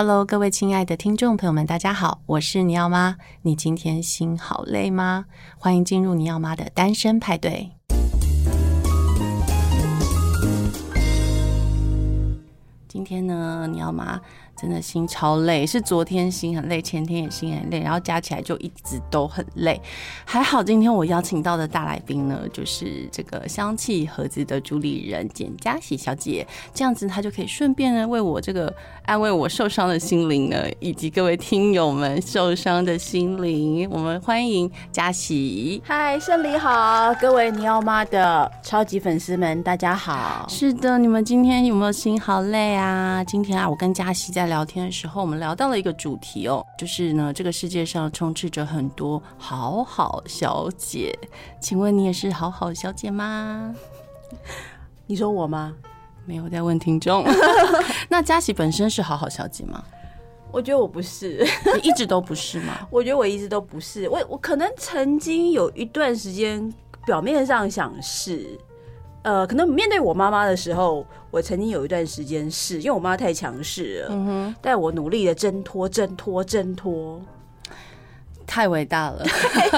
Hello，各位亲爱的听众朋友们，大家好，我是尼奥妈。你今天心好累吗？欢迎进入尼奥妈的单身派对。今天呢，尼奥妈。真的心超累，是昨天心很累，前天也心很累，然后加起来就一直都很累。还好今天我邀请到的大来宾呢，就是这个香气盒子的主理人简佳喜小姐，这样子她就可以顺便呢为我这个安慰我受伤的心灵呢，以及各位听友们受伤的心灵。我们欢迎佳喜。嗨，胜利好，各位尼奥妈的超级粉丝们，大家好。是的，你们今天有没有心好累啊？今天啊，我跟佳喜在。聊天的时候，我们聊到了一个主题哦，就是呢，这个世界上充斥着很多好好小姐，请问你也是好好小姐吗？你说我吗？没有在问听众。那嘉喜本身是好好小姐吗？我觉得我不是，你一直都不是吗？我觉得我一直都不是，我我可能曾经有一段时间表面上想是。呃，可能面对我妈妈的时候，我曾经有一段时间是因为我妈太强势了，嗯哼，但我努力的挣脱、挣脱、挣脱。太伟大了，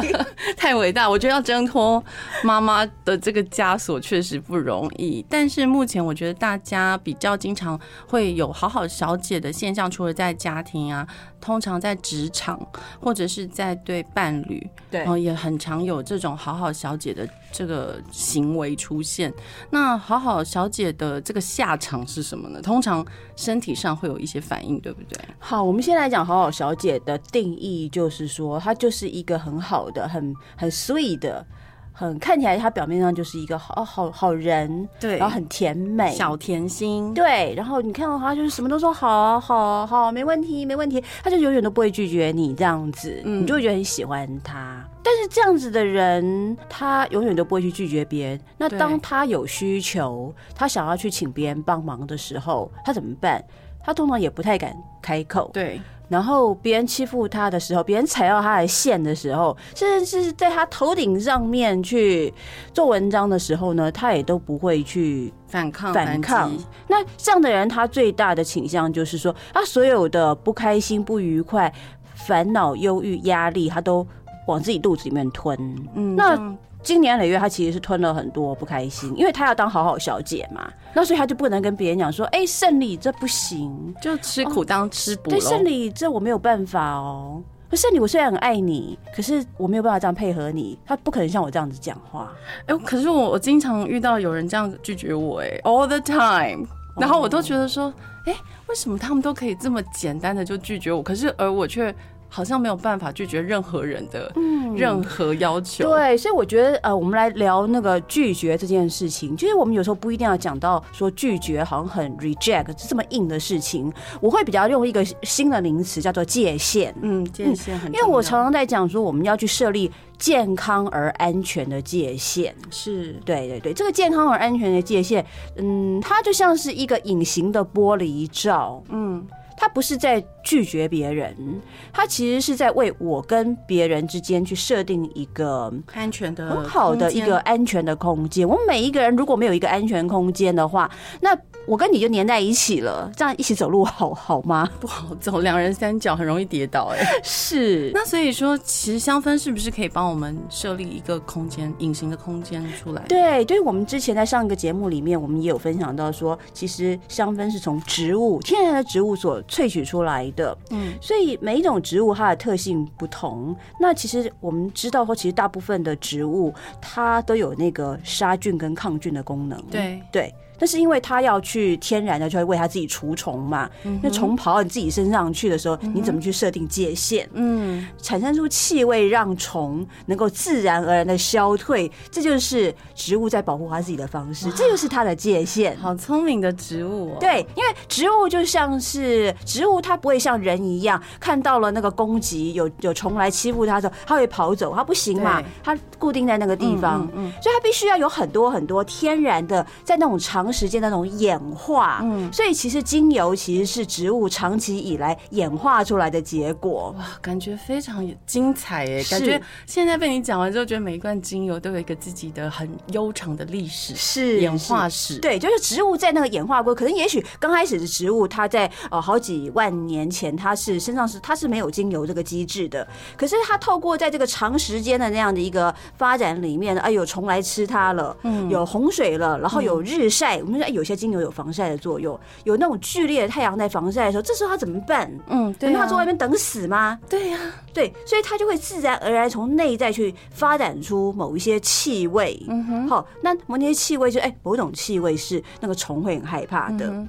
太伟大！我觉得要挣脱妈妈的这个枷锁确实不容易。但是目前我觉得大家比较经常会有好好小姐的现象，除了在家庭啊，通常在职场或者是在对伴侣，对，然后也很常有这种好好小姐的这个行为出现。那好好小姐的这个下场是什么呢？通常身体上会有一些反应，对不对？好，我们先来讲好好小姐的定义，就是说。她就是一个很好的、很很 sweet 的，很看起来他表面上就是一个好好好人，对，然后很甜美，小甜心，对。然后你看到他就是什么都说好啊，好啊，好，没问题，没问题。他就永远都不会拒绝你这样子，嗯，你就会觉得很喜欢他。但是这样子的人，他永远都不会去拒绝别人。那当他有需求，他想要去请别人帮忙的时候，他怎么办？他通常也不太敢开口，对。然后别人欺负他的时候，别人踩到他的线的时候，甚至是在他头顶上面去做文章的时候呢，他也都不会去反抗。反抗。那这样的人，他最大的倾向就是说，他所有的不开心、不愉快、烦恼、忧郁、压力，他都往自己肚子里面吞。嗯，那。经年累月，他其实是吞了很多不开心，因为他要当好好小姐嘛，那所以他就不能跟别人讲说，哎、欸，胜利这不行，就吃苦当吃补、哦。对，胜利这我没有办法哦。可是你，我虽然很爱你，可是我没有办法这样配合你，他不可能像我这样子讲话。哎、欸，可是我我经常遇到有人这样拒绝我，哎，all the time，然后我都觉得说，哎、欸，为什么他们都可以这么简单的就拒绝我，可是而我却。好像没有办法拒绝任何人的任何要求。嗯，对，所以我觉得呃，我们来聊那个拒绝这件事情。其实我们有时候不一定要讲到说拒绝好像很 reject 这么硬的事情，我会比较用一个新的名词叫做界限。嗯，界限很重要。因为我常常在讲说我们要去设立健康而安全的界限。是，对对对，这个健康而安全的界限，嗯，它就像是一个隐形的玻璃罩。嗯。他不是在拒绝别人，他其实是在为我跟别人之间去设定一个安全的、很好的一个安全的空间。我们每一个人如果没有一个安全空间的话，那我跟你就粘在一起了，这样一起走路好好吗？不好走，两人三脚很容易跌倒。哎，是。那所以说，其实香氛是不是可以帮我们设立一个空间，隐形的空间出来？对，对。我们之前在上一个节目里面，我们也有分享到说，其实香氛是从植物、天然的植物所。萃取出来的，嗯，所以每一种植物它的特性不同。那其实我们知道说，其实大部分的植物它都有那个杀菌跟抗菌的功能。对对。那是因为它要去天然的，就会为它自己除虫嘛。嗯、那虫跑到你自己身上去的时候，嗯、你怎么去设定界限？嗯，产生出气味让虫能够自然而然的消退，这就是植物在保护它自己的方式。这就是它的界限。好聪明的植物哦。对，因为植物就像是植物，它不会像人一样看到了那个攻击有有虫来欺负它的时候，它会跑走，它不行嘛，它固定在那个地方。嗯，嗯，嗯，所以它必须要有很多很多天然的在那种长。时间的那种演化。嗯，所以其实精油其实是植物长期以来演化出来的结果。哇，感觉非常精彩耶！感觉现在被你讲完之后，觉得每一罐精油都有一个自己的很悠长的历史，是演化史。对，就是植物在那个演化过，可能也许刚开始的植物，它在呃好几万年前，它是身上是它是没有精油这个机制的。可是它透过在这个长时间的那样的一个发展里面，哎，有虫来吃它了，嗯，有洪水了，然后有日晒，我们说有些精油有防晒的作用，有那种剧烈的太阳在防晒的时候，这时候它怎么办？嗯，对，那它坐外面等死吗？对呀，对，所以它就会自然而然从内在去发展出某一些气味。嗯哼，好，那某些气味就哎，某种气味是那个虫会很害怕的。嗯，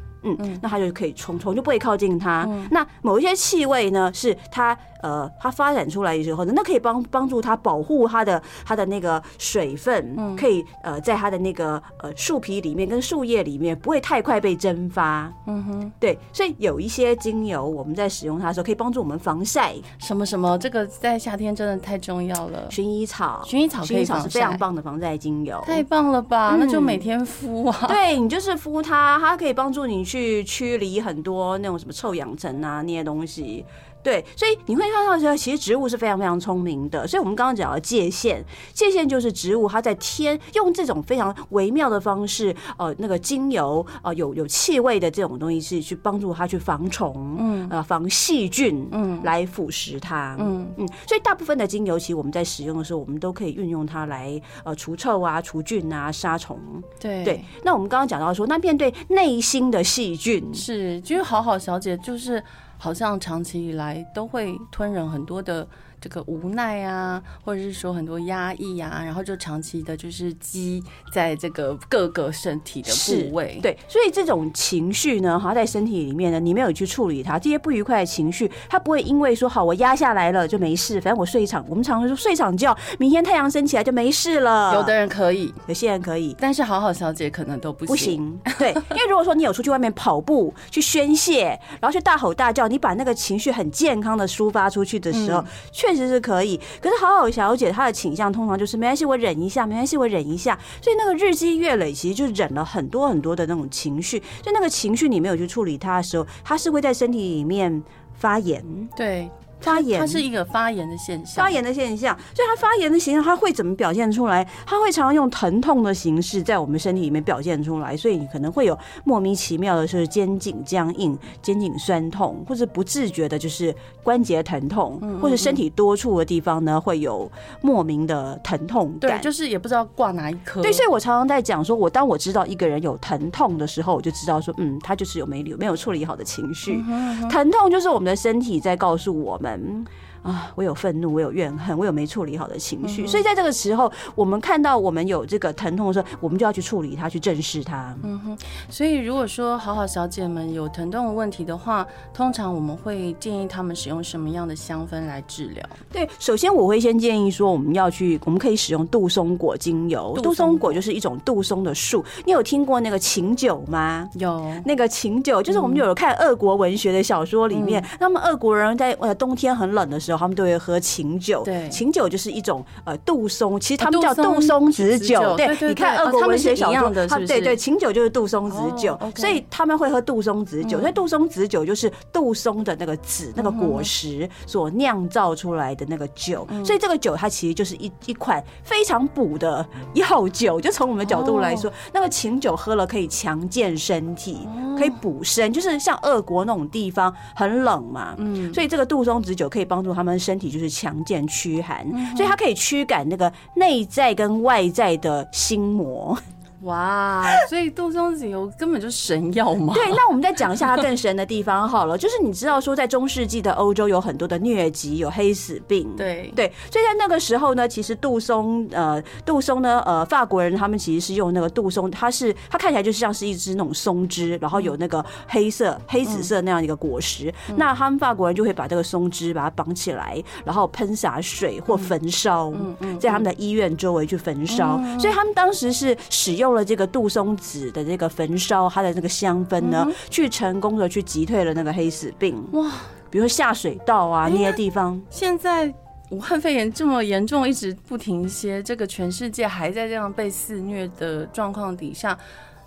那它就可以虫虫就不会靠近它。那某一些气味呢，是它。呃，它发展出来的时候呢，那可以帮帮助它保护它的它的那个水分，嗯，可以呃在它的那个呃树皮里面跟树叶里面不会太快被蒸发，嗯哼，对，所以有一些精油我们在使用它的时候可以帮助我们防晒，什么什么，这个在夏天真的太重要了。薰衣草，薰衣草，薰衣草是非常棒的防晒精油，太棒了吧？那就每天敷啊，对，你就是敷它，它可以帮助你去驱离很多那种什么臭氧层啊那些东西。对，所以你会看到说，其实植物是非常非常聪明的。所以我们刚刚讲的界限，界限就是植物它在天用这种非常微妙的方式，呃，那个精油，呃，有有气味的这种东西是去帮助它去防虫，嗯，呃，防细菌，嗯，来腐蚀它，嗯嗯。所以大部分的精油，其实我们在使用的时候，我们都可以运用它来呃除臭啊、除菌啊、杀虫。对对。那我们刚刚讲到说，那面对内心的细菌，是，就是好好小姐就是。好像长期以来都会吞忍很多的。这个无奈啊，或者是说很多压抑啊，然后就长期的，就是积在这个各个身体的部位。对，所以这种情绪呢，哈，在身体里面呢，你没有去处理它，这些不愉快的情绪，它不会因为说好我压下来了就没事，反正我睡一场，我们常常说睡一场觉，明天太阳升起来就没事了。有的人可以，有些人可以，但是好好小姐可能都不行。不行。对，因为如果说你有出去外面跑步去宣泄，然后去大吼大叫，你把那个情绪很健康的抒发出去的时候，确、嗯。确实是可以，可是好好小姐她的倾向通常就是没关系，我忍一下，没关系，我忍一下。所以那个日积月累，其实就忍了很多很多的那种情绪。就那个情绪你没有去处理它的时候，它是会在身体里面发炎。对。发炎，它是一个发炎的现象，发炎的现象，所以它发炎的形象，它会怎么表现出来？它会常常用疼痛的形式在我们身体里面表现出来，所以你可能会有莫名其妙的，就是肩颈僵硬、肩颈酸痛，或者不自觉的，就是关节疼痛，或者身体多处的地方呢，会有莫名的疼痛感。对，就是也不知道挂哪一颗。对，所以我常常在讲说，我当我知道一个人有疼痛的时候，我就知道说，嗯，他就是有没有没有处理好的情绪。疼痛就是我们的身体在告诉我们。嗯啊，我有愤怒，我有怨恨，我有没处理好的情绪，所以在这个时候，我们看到我们有这个疼痛的时候，我们就要去处理它，去正视它。嗯哼，所以如果说好好小姐们有疼痛的问题的话，通常我们会建议他们使用什么样的香氛来治疗？对，首先我会先建议说，我们要去，我们可以使用杜松果精油。杜松果就是一种杜松的树，你有听过那个琴酒吗？有，那个琴酒就是我们有看俄国文学的小说里面，那么俄国人在呃冬天很冷的时候。他们都会喝琴酒，对，琴酒就是一种呃杜松，其实他们叫杜松子酒，对，你看俄国文学小说的，对对，琴酒就是杜松子酒，所以他们会喝杜松子酒，所以杜松子酒就是杜松的那个籽那个果实所酿造出来的那个酒，所以这个酒它其实就是一一款非常补的药酒，就从我们的角度来说，那个琴酒喝了可以强健身体，可以补身，就是像俄国那种地方很冷嘛，嗯，所以这个杜松子酒可以帮助他。他们身体就是强健驱寒，所以它可以驱赶那个内在跟外在的心魔。哇，所以杜松子油根本就是神药嘛。对，那我们再讲一下它更神的地方好了，就是你知道说，在中世纪的欧洲有很多的疟疾，有黑死病。对对，所以在那个时候呢，其实杜松呃，杜松呢，呃，法国人他们其实是用那个杜松，它是它看起来就像是一只那种松枝，然后有那个黑色、黑紫色那样一个果实。嗯、那他们法国人就会把这个松枝把它绑起来，然后喷洒水或焚烧，嗯在他们的医院周围去焚烧。所以他们当时是使用。用了这个杜松子的这个焚烧，它的那个香氛呢，去成功的去击退了那个黑死病。哇，比如说下水道啊那些地方。现在武汉肺炎这么严重，一直不停歇，这个全世界还在这样被肆虐的状况底下，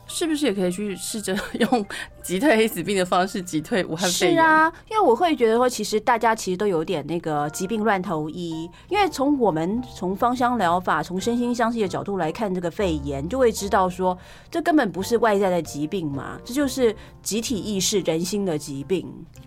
是不是也可以去试着 用击退黑死病的方式击退武汉肺炎？是啊，因为我会觉得说，其实大家其实都有点那个疾病乱投医。因为从我们从芳香疗法、从身心相惜的角度来看这个肺炎，就会知道说，这根本不是外在的疾病嘛，这就是集体意识人心的疾病。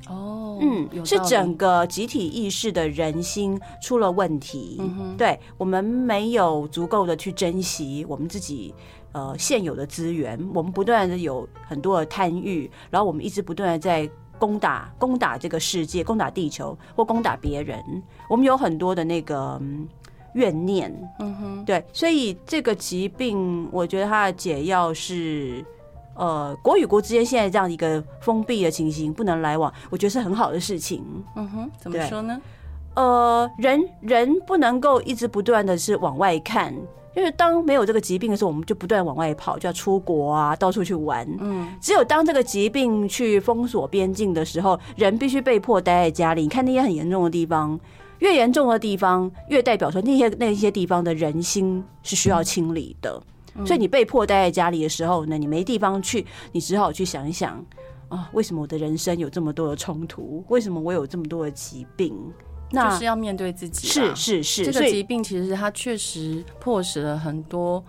哦，嗯，是整个集体意识的人心出了问题。嗯哼，对，我们没有足够的去珍惜我们自己。呃，现有的资源，我们不断的有很多的贪欲，然后我们一直不断的在攻打攻打这个世界，攻打地球或攻打别人，我们有很多的那个怨念。嗯哼，对，所以这个疾病，我觉得它的解药是，呃，国与国之间现在这样一个封闭的情形，不能来往，我觉得是很好的事情。嗯哼，怎么说呢？呃，人人不能够一直不断的是往外看。因为当没有这个疾病的时候，我们就不断往外跑，就要出国啊，到处去玩。嗯，只有当这个疾病去封锁边境的时候，人必须被迫待在家里。你看那些很严重的地方，越严重的地方，越代表说那些那些地方的人心是需要清理的。所以你被迫待在家里的时候呢，你没地方去，你只好去想一想啊，为什么我的人生有这么多的冲突？为什么我有这么多的疾病？那就是要面对自己，是是是。这个疾病其实它确实迫使了很多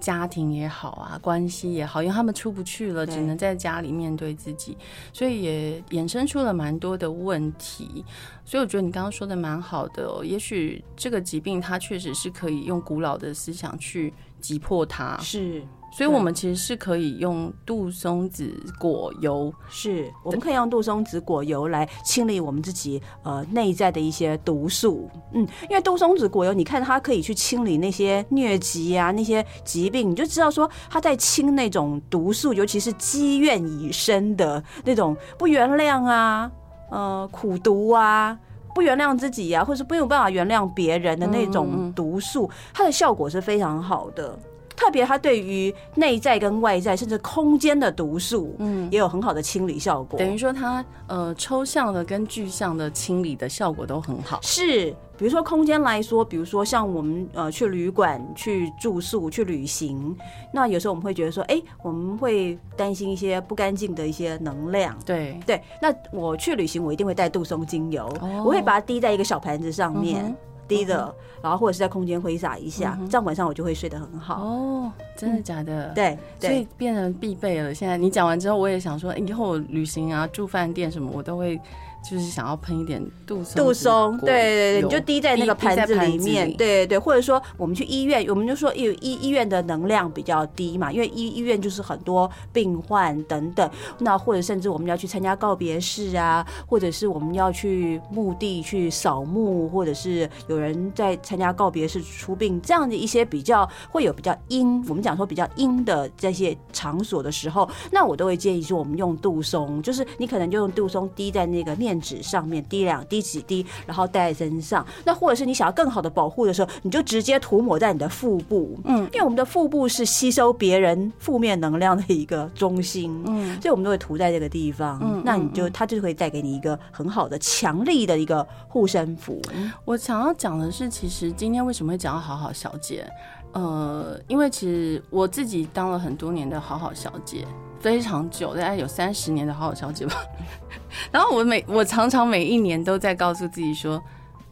家庭也好啊，关系也好，因为他们出不去了，只能在家里面对自己，所以也衍生出了蛮多的问题。所以我觉得你刚刚说的蛮好的哦，也许这个疾病它确实是可以用古老的思想去击破它，是。所以，我们其实是可以用杜松子果油，是我们可以用杜松子果油来清理我们自己呃内在的一些毒素。嗯，因为杜松子果油，你看它可以去清理那些疟疾啊，那些疾病，你就知道说它在清那种毒素，尤其是积怨已深的那种不原谅啊，呃，苦毒啊，不原谅自己啊，或是没有办法原谅别人的那种毒素，它的效果是非常好的。特别，它对于内在跟外在，甚至空间的毒素，嗯，也有很好的清理效果。等于说，它呃抽象的跟具象的清理的效果都很好。是，比如说空间来说，比如说像我们呃去旅馆去住宿去旅行，那有时候我们会觉得说，哎，我们会担心一些不干净的一些能量。对对，那我去旅行，我一定会带杜松精油，哦，我会把它滴在一个小盘子上面。嗯滴的，然后或者是在空间挥洒一下，这样晚上我就会睡得很好。哦，真的假的？对，所以变成必备了。现在你讲完之后，我也想说，以后旅行啊、住饭店什么，我都会。就是想要喷一点杜松，杜松，对对对，你就滴在那个盘子里面，对对对，或者说我们去医院，我们就说医医医院的能量比较低嘛，因为医医院就是很多病患等等，那或者甚至我们要去参加告别式啊，或者是我们要去墓地去扫墓，或者是有人在参加告别式出殡，这样的一些比较会有比较阴，我们讲说比较阴的这些场所的时候，那我都会建议说我们用杜松，就是你可能就用杜松滴在那个面。纸上面滴两滴几滴，然后带在身上。那或者是你想要更好的保护的时候，你就直接涂抹在你的腹部。嗯，因为我们的腹部是吸收别人负面能量的一个中心。嗯，所以我们都会涂在这个地方。嗯，那你就它就会带给你一个很好的、强力的一个护身符。我想要讲的是，其实今天为什么会讲到好好小姐？呃，因为其实我自己当了很多年的好好小姐。非常久，大概有三十年的好好小姐吧。然后我每我常常每一年都在告诉自己说，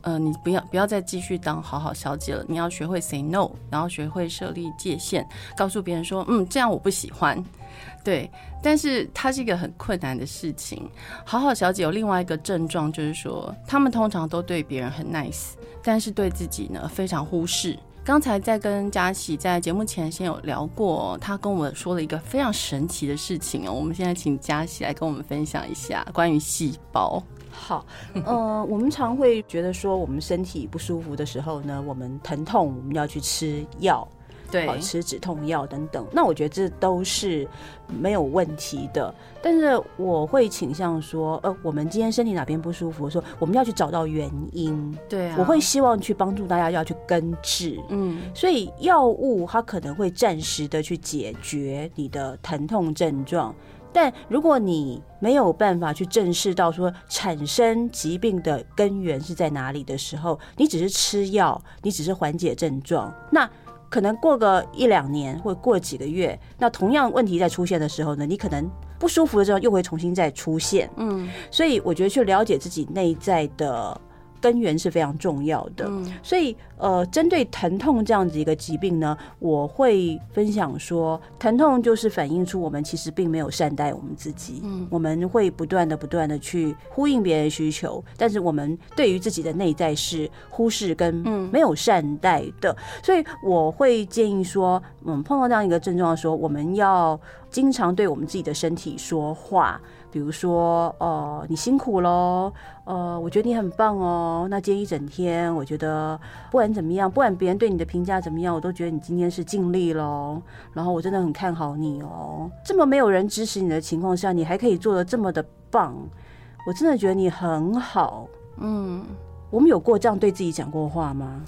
呃，你不要不要再继续当好好小姐了，你要学会 say no，然后学会设立界限，告诉别人说，嗯，这样我不喜欢。对，但是它是一个很困难的事情。好好小姐有另外一个症状，就是说，他们通常都对别人很 nice，但是对自己呢非常忽视。刚才在跟佳琪在节目前先有聊过，他跟我说了一个非常神奇的事情哦。我们现在请佳琪来跟我们分享一下关于细胞。好，呃，我们常会觉得说，我们身体不舒服的时候呢，我们疼痛，我们要去吃药。对，好吃止痛药等等，那我觉得这都是没有问题的。但是我会倾向说，呃，我们今天身体哪边不舒服，说我们要去找到原因。对啊，我会希望去帮助大家要去根治。嗯，所以药物它可能会暂时的去解决你的疼痛症状，但如果你没有办法去正视到说产生疾病的根源是在哪里的时候，你只是吃药，你只是缓解症状，那。可能过个一两年或者过几个月，那同样问题再出现的时候呢，你可能不舒服的时候又会重新再出现。嗯，所以我觉得去了解自己内在的。根源是非常重要的，所以呃，针对疼痛这样子一个疾病呢，我会分享说，疼痛就是反映出我们其实并没有善待我们自己，嗯，我们会不断的不断的去呼应别人需求，但是我们对于自己的内在是忽视跟没有善待的，所以我会建议说，嗯，碰到这样一个症状的时候，我们要经常对我们自己的身体说话。比如说，呃，你辛苦喽，呃，我觉得你很棒哦。那今天一整天，我觉得不管怎么样，不管别人对你的评价怎么样，我都觉得你今天是尽力喽。然后我真的很看好你哦。这么没有人支持你的情况下，你还可以做的这么的棒，我真的觉得你很好。嗯，我们有过这样对自己讲过话吗？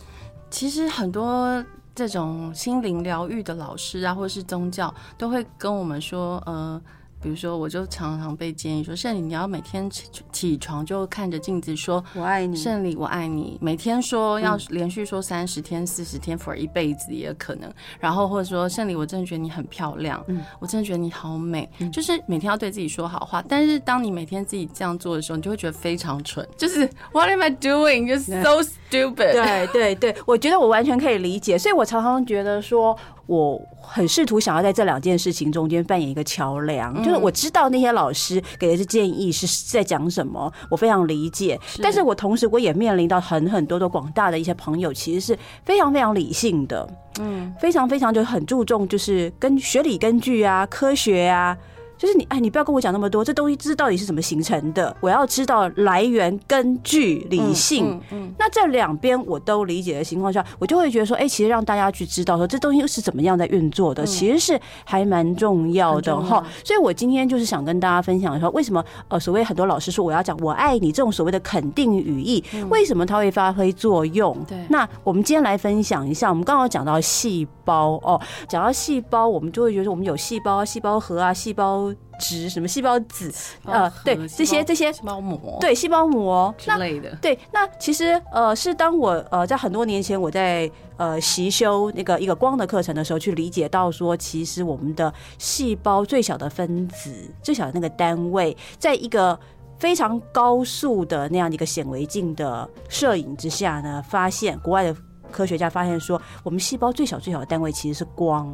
其实很多这种心灵疗愈的老师啊，或者是宗教，都会跟我们说，呃。比如说，我就常常被建议说：“圣礼，你要每天起起床就看着镜子说‘我爱你’，圣礼，我爱你。每天说要连续说三十天、四十天，for 一辈子也可能。然后或者说，圣礼，我真的觉得你很漂亮，我真的觉得你好美。就是每天要对自己说好话。但是当你每天自己这样做的时候，你就会觉得非常蠢。就是 What am I doing? Just so stupid。对对对，我觉得我完全可以理解。所以我常常觉得说。我很试图想要在这两件事情中间扮演一个桥梁，就是我知道那些老师给的建议是在讲什么，我非常理解。但是我同时我也面临到很很多的广大的一些朋友，其实是非常非常理性的，嗯，非常非常就很注重就是跟学理根据啊，科学啊。就是你，哎，你不要跟我讲那么多，这东西这到底是怎么形成的？我要知道来源、根据、理性。嗯，嗯，嗯，那这两边我都理解的情况下，我就会觉得说，哎，其实让大家去知道说这东西是怎么样在运作的，其实是还蛮重要的哈。所以我今天就是想跟大家分享说，为什么呃，所谓很多老师说我要讲我爱你这种所谓的肯定语义，为什么它会发挥作用？对。那我们今天来分享一下，我们刚刚讲到细胞哦，讲到细胞，我们就会觉得我们有细胞啊、细胞核啊、细胞。质什么细胞子呃，对这些这些细胞膜，对细胞膜之类的。对，那其实呃是当我呃在很多年前我在呃习修那个一个光的课程的时候，去理解到说，其实我们的细胞最小的分子，最小的那个单位，在一个非常高速的那样的一个显微镜的摄影之下呢，发现国外的科学家发现说，我们细胞最小最小的单位其实是光。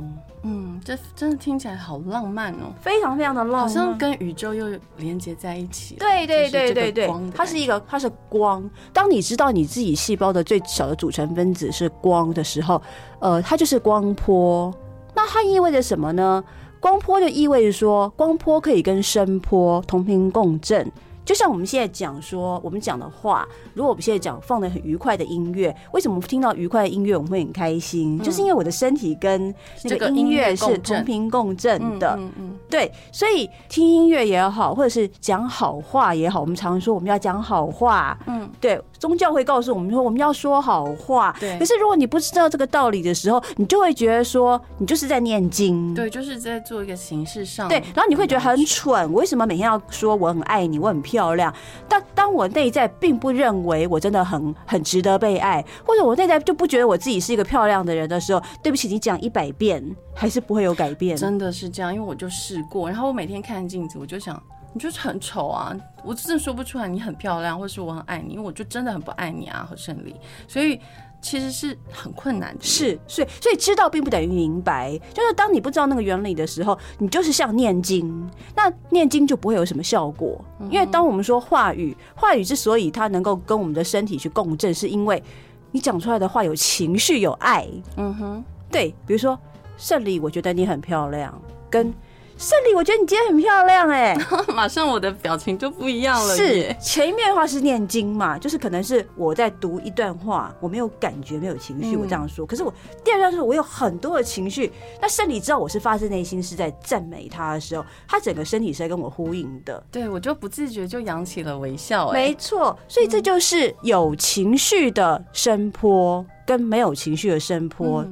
嗯，这真的听起来好浪漫哦，非常非常的浪漫，好像跟宇宙又连接在一起。对对对对对，它是一个，它是光。当你知道你自己细胞的最小的组成分子是光的时候，呃，它就是光波。那它意味着什么呢？光波就意味着说，光波可以跟声波同频共振。就像我们现在讲说，我们讲的话，如果我们现在讲放的很愉快的音乐，为什么听到愉快的音乐我们会很开心？嗯、就是因为我的身体跟那个音乐是同频共振的。嗯嗯，对，所以听音乐也好，或者是讲好话也好，我们常说我们要讲好话。嗯，对。宗教会告诉我们说，我们要说好话。对。可是如果你不知道这个道理的时候，你就会觉得说，你就是在念经。对，就是在做一个形式上。对。然后你会觉得很蠢，我为什么每天要说我很爱你，我很漂漂亮？但当我内在并不认为我真的很很值得被爱，或者我内在就不觉得我自己是一个漂亮的人的时候，对不起，你讲一百遍还是不会有改变。真的是这样，因为我就试过，然后我每天看镜子，我就想。你就是很丑啊！我真的说不出来你很漂亮，或是我很爱你，因为我就真的很不爱你啊，何胜利。所以其实是很困难的。是，所以所以知道并不等于明白。就是当你不知道那个原理的时候，你就是像念经，那念经就不会有什么效果。因为当我们说话语，话语之所以它能够跟我们的身体去共振，是因为你讲出来的话有情绪、有爱。嗯哼，对，比如说胜利，我觉得你很漂亮，跟。胜利，我觉得你今天很漂亮哎、欸，马上我的表情就不一样了。是前一面的话是念经嘛，就是可能是我在读一段话，我没有感觉，没有情绪，我这样说。可是我第二段是我有很多的情绪。那胜利知道我是发自内心是在赞美他的时候，他整个身体是在跟我呼应的。对，我就不自觉就扬起了微笑。没错，所以这就是有情绪的声波跟没有情绪的声波。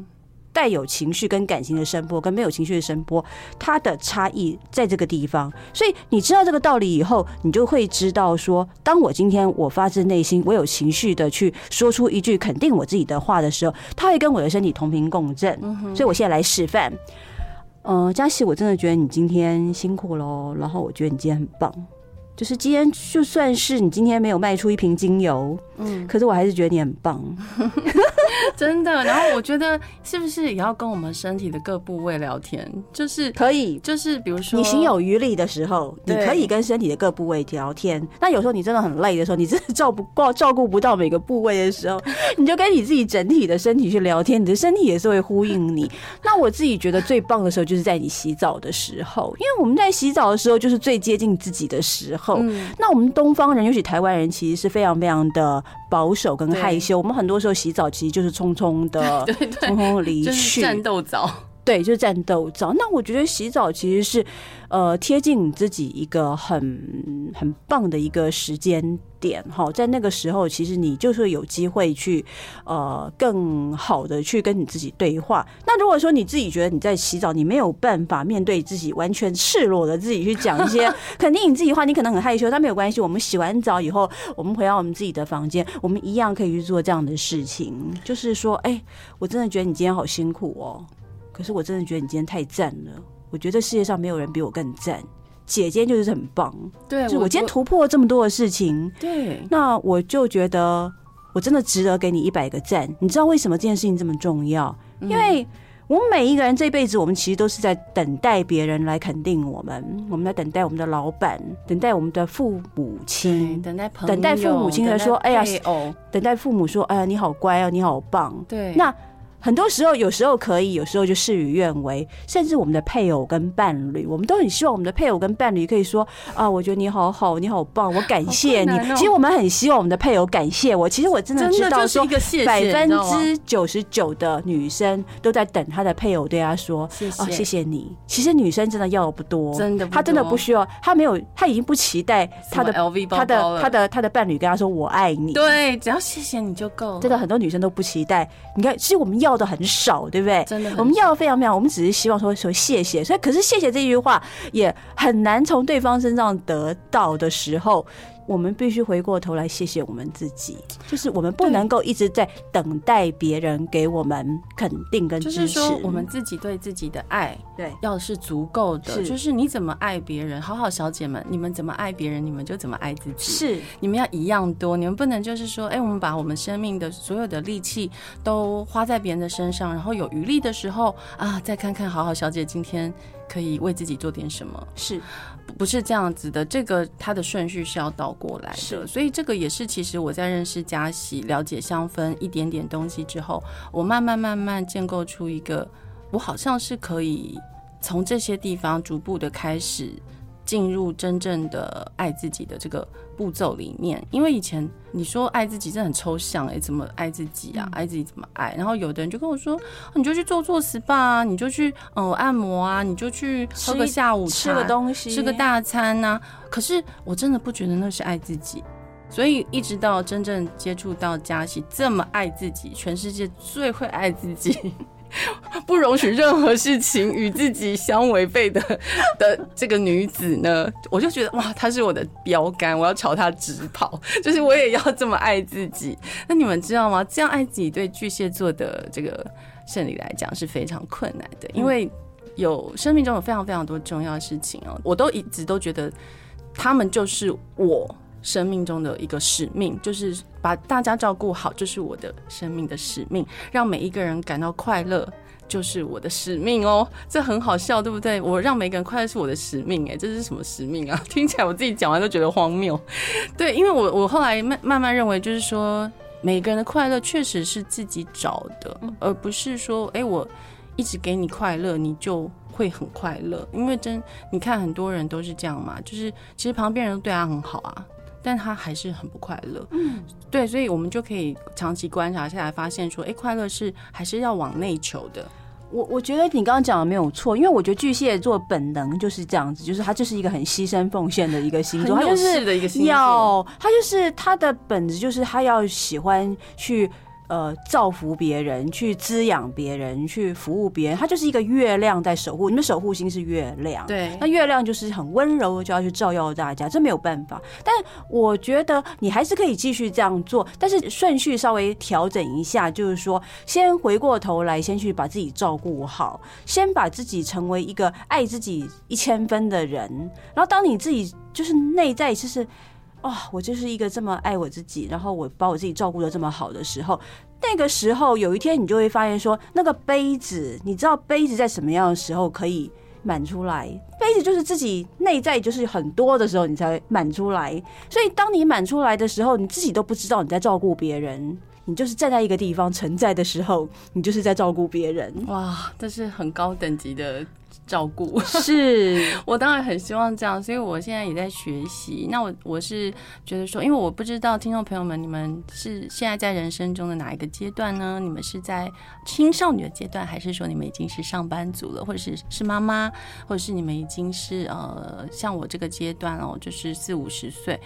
带有情绪跟感情的声波，跟没有情绪的声波，它的差异在这个地方。所以你知道这个道理以后，你就会知道说，当我今天我发自内心，我有情绪的去说出一句肯定我自己的话的时候，它会跟我的身体同频共振。所以我现在来示范。嗯，佳琪，我真的觉得你今天辛苦喽，然后我觉得你今天很棒。就是今天，就算是你今天没有卖出一瓶精油，嗯，可是我还是觉得你很棒，真的。然后我觉得是不是也要跟我们身体的各部位聊天？就是可以，就是比如说你行有余力的时候，你可以跟身体的各部位聊天。那有时候你真的很累的时候，你真的照不过照顾不到每个部位的时候，你就跟你自己整体的身体去聊天，你的身体也是会呼应你。那我自己觉得最棒的时候，就是在你洗澡的时候，因为我们在洗澡的时候，就是最接近自己的时候。嗯，那我们东方人，尤其台湾人，其实是非常非常的保守跟害羞。我们很多时候洗澡，其实就是匆匆的，匆匆的离去，战斗澡。对，就是战斗澡。那我觉得洗澡其实是，呃，贴近你自己一个很很棒的一个时间点哈。在那个时候，其实你就是有机会去，呃，更好的去跟你自己对话。那如果说你自己觉得你在洗澡，你没有办法面对自己完全赤裸的自己去讲一些 肯定你自己话，你可能很害羞，但没有关系。我们洗完澡以后，我们回到我们自己的房间，我们一样可以去做这样的事情。就是说，哎、我真的觉得你今天好辛苦哦。可是我真的觉得你今天太赞了，我觉得世界上没有人比我更赞。姐姐就是很棒，对，就我今天突破了这么多的事情，对，那我就觉得我真的值得给你一百个赞。你知道为什么这件事情这么重要？因为我们每一个人这辈子，我们其实都是在等待别人来肯定我们，我们在等待我们的老板，等待我们的父母亲，等待等待父母亲来说，哎呀，等待父母说，哎呀，你好乖哦，你好棒，对，那。很多时候，有时候可以，有时候就事与愿违。甚至我们的配偶跟伴侣，我们都很希望我们的配偶跟伴侣可以说：“啊，我觉得你好好，你好棒，我感谢你。哦”其实我们很希望我们的配偶感谢我。其实我真的知道说，百分之九十九的女生都在等她的配偶对她说：“谢谢，哦，谢谢你。”其实女生真的要的不多，真的，她真的不需要，她没有，她已经不期待她的 LV 包包她的她的她的伴侣跟她说“我爱你”。对，只要谢谢你就够。真的，很多女生都不期待。你看，其实我们要的很少。对不对？真的，我们要的非常非常，我们只是希望说说谢谢。所以，可是谢谢这句话也很难从对方身上得到的时候。我们必须回过头来谢谢我们自己，就是我们不能够一直在等待别人给我们肯定跟支持。就是说，我们自己对自己的爱，对，要是足够的。就是你怎么爱别人，好好小姐们，你们怎么爱别人，你们就怎么爱自己。是，你们要一样多，你们不能就是说，哎，我们把我们生命的所有的力气都花在别人的身上，然后有余力的时候啊，再看看好好小姐今天可以为自己做点什么。是。不是这样子的，这个它的顺序是要倒过来的，是所以这个也是其实我在认识佳喜、了解香氛一点点东西之后，我慢慢慢慢建构出一个，我好像是可以从这些地方逐步的开始。进入真正的爱自己的这个步骤里面，因为以前你说爱自己真的很抽象哎、欸，怎么爱自己啊？爱自己怎么爱？然后有的人就跟我说，你就去做做 SPA 啊，你就去嗯按摩啊，你就去喝个下午茶，吃个东西，吃个大餐呐。可是我真的不觉得那是爱自己，所以一直到真正接触到佳喜这么爱自己，全世界最会爱自己。不容许任何事情与自己相违背的的这个女子呢，我就觉得哇，她是我的标杆，我要朝她直跑，就是我也要这么爱自己。那你们知道吗？这样爱自己对巨蟹座的这个胜利来讲是非常困难的，因为有生命中有非常非常多重要的事情哦，我都一直都觉得他们就是我。生命中的一个使命，就是把大家照顾好，这是我的生命的使命。让每一个人感到快乐，就是我的使命哦。这很好笑，对不对？我让每个人快乐是我的使命，哎，这是什么使命啊？听起来我自己讲完都觉得荒谬。对，因为我我后来慢慢慢认为，就是说每个人的快乐确实是自己找的，而不是说，哎，我一直给你快乐，你就会很快乐。因为真，你看很多人都是这样嘛，就是其实旁边人都对他很好啊。但他还是很不快乐，嗯，对，所以我们就可以长期观察下来，发现说，哎，快乐是还是要往内求的。我我觉得你刚刚讲的没有错，因为我觉得巨蟹座本能就是这样子，就是他就是一个很牺牲奉献的一个星座，他就是要，他就是他的本质就是他要喜欢去呃造福别人，去滋养别人，去服务别人。它就是一个月亮在守护，你们守护星是月亮，对，那月亮就是很温柔，就要去照耀大家，这没有办法。但我觉得你还是可以继续这样做，但是顺序稍微调整一下，就是说先回过头来，先去把自己照顾好，先把自己成为一个爱自己一千分的人。然后当你自己就是内在就是。哦，我就是一个这么爱我自己，然后我把我自己照顾得这么好的时候，那个时候有一天你就会发现说，那个杯子，你知道杯子在什么样的时候可以满出来？杯子就是自己内在就是很多的时候，你才会满出来。所以当你满出来的时候，你自己都不知道你在照顾别人，你就是站在一个地方存在的时候，你就是在照顾别人。哇，这是很高等级的。照顾是 我当然很希望这样，所以我现在也在学习。那我我是觉得说，因为我不知道听众朋友们，你们是现在在人生中的哪一个阶段呢？你们是在青少年的阶段，还是说你们已经是上班族了，或者是是妈妈，或者是你们已经是呃像我这个阶段哦，就是四五十岁。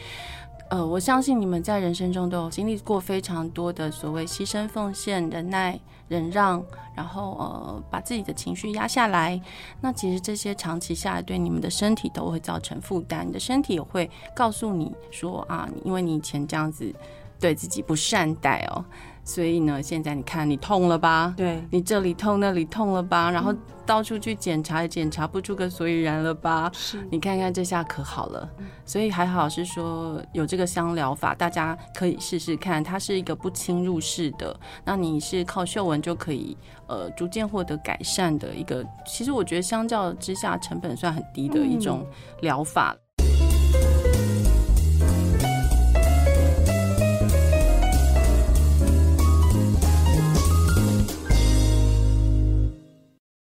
呃，我相信你们在人生中都有经历过非常多的所谓牺牲、奉献、忍耐、忍让，然后呃，把自己的情绪压下来。那其实这些长期下来，对你们的身体都会造成负担。你的身体也会告诉你说啊，因为你以前这样子对自己不善待哦，所以呢，现在你看你痛了吧？对，你这里痛，那里痛了吧？然后。到处去检查也检查不出个所以然了吧？是你看看这下可好了，所以还好是说有这个香疗法，大家可以试试看。它是一个不侵入式的，那你是靠嗅闻就可以呃逐渐获得改善的一个。其实我觉得相较之下成本算很低的一种疗法。